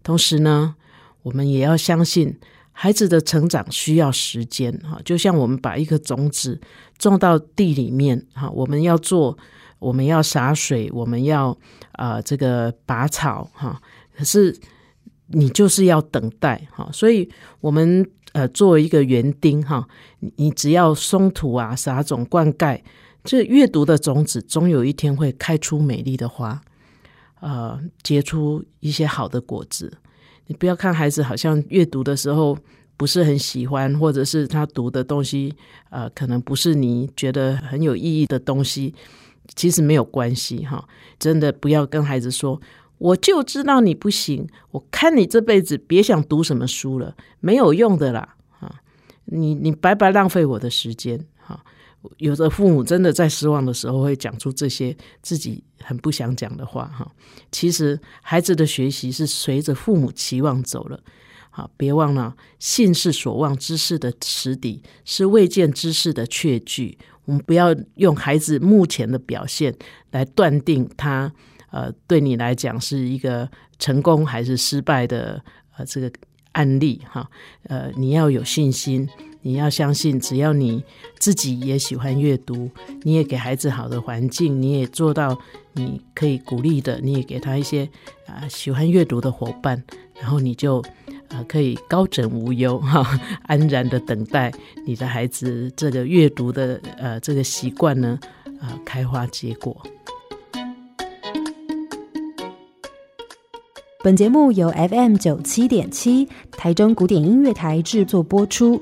同时呢，我们也要相信孩子的成长需要时间哈。就像我们把一颗种子种到地里面哈，我们要做，我们要洒水，我们要啊这个拔草哈。可是你就是要等待哈。所以，我们呃作为一个园丁哈，你只要松土啊、撒种、灌溉。这阅读的种子总有一天会开出美丽的花，呃，结出一些好的果子。你不要看孩子好像阅读的时候不是很喜欢，或者是他读的东西，呃，可能不是你觉得很有意义的东西，其实没有关系哈。真的不要跟孩子说，我就知道你不行，我看你这辈子别想读什么书了，没有用的啦，啊，你你白白浪费我的时间。哈有的父母真的在失望的时候会讲出这些自己很不想讲的话哈。其实孩子的学习是随着父母期望走了，好，别忘了信是所望之事的实底，是未见之事的确据。我们不要用孩子目前的表现来断定他呃对你来讲是一个成功还是失败的呃这个案例哈。呃，你要有信心。你要相信，只要你自己也喜欢阅读，你也给孩子好的环境，你也做到你可以鼓励的，你也给他一些啊喜欢阅读的伙伴，然后你就呃可以高枕无忧 哈，安然的等待你的孩子这个阅读的呃这个习惯呢啊开花结果。
本节目由 FM 九七点七台中古典音乐台制作播出。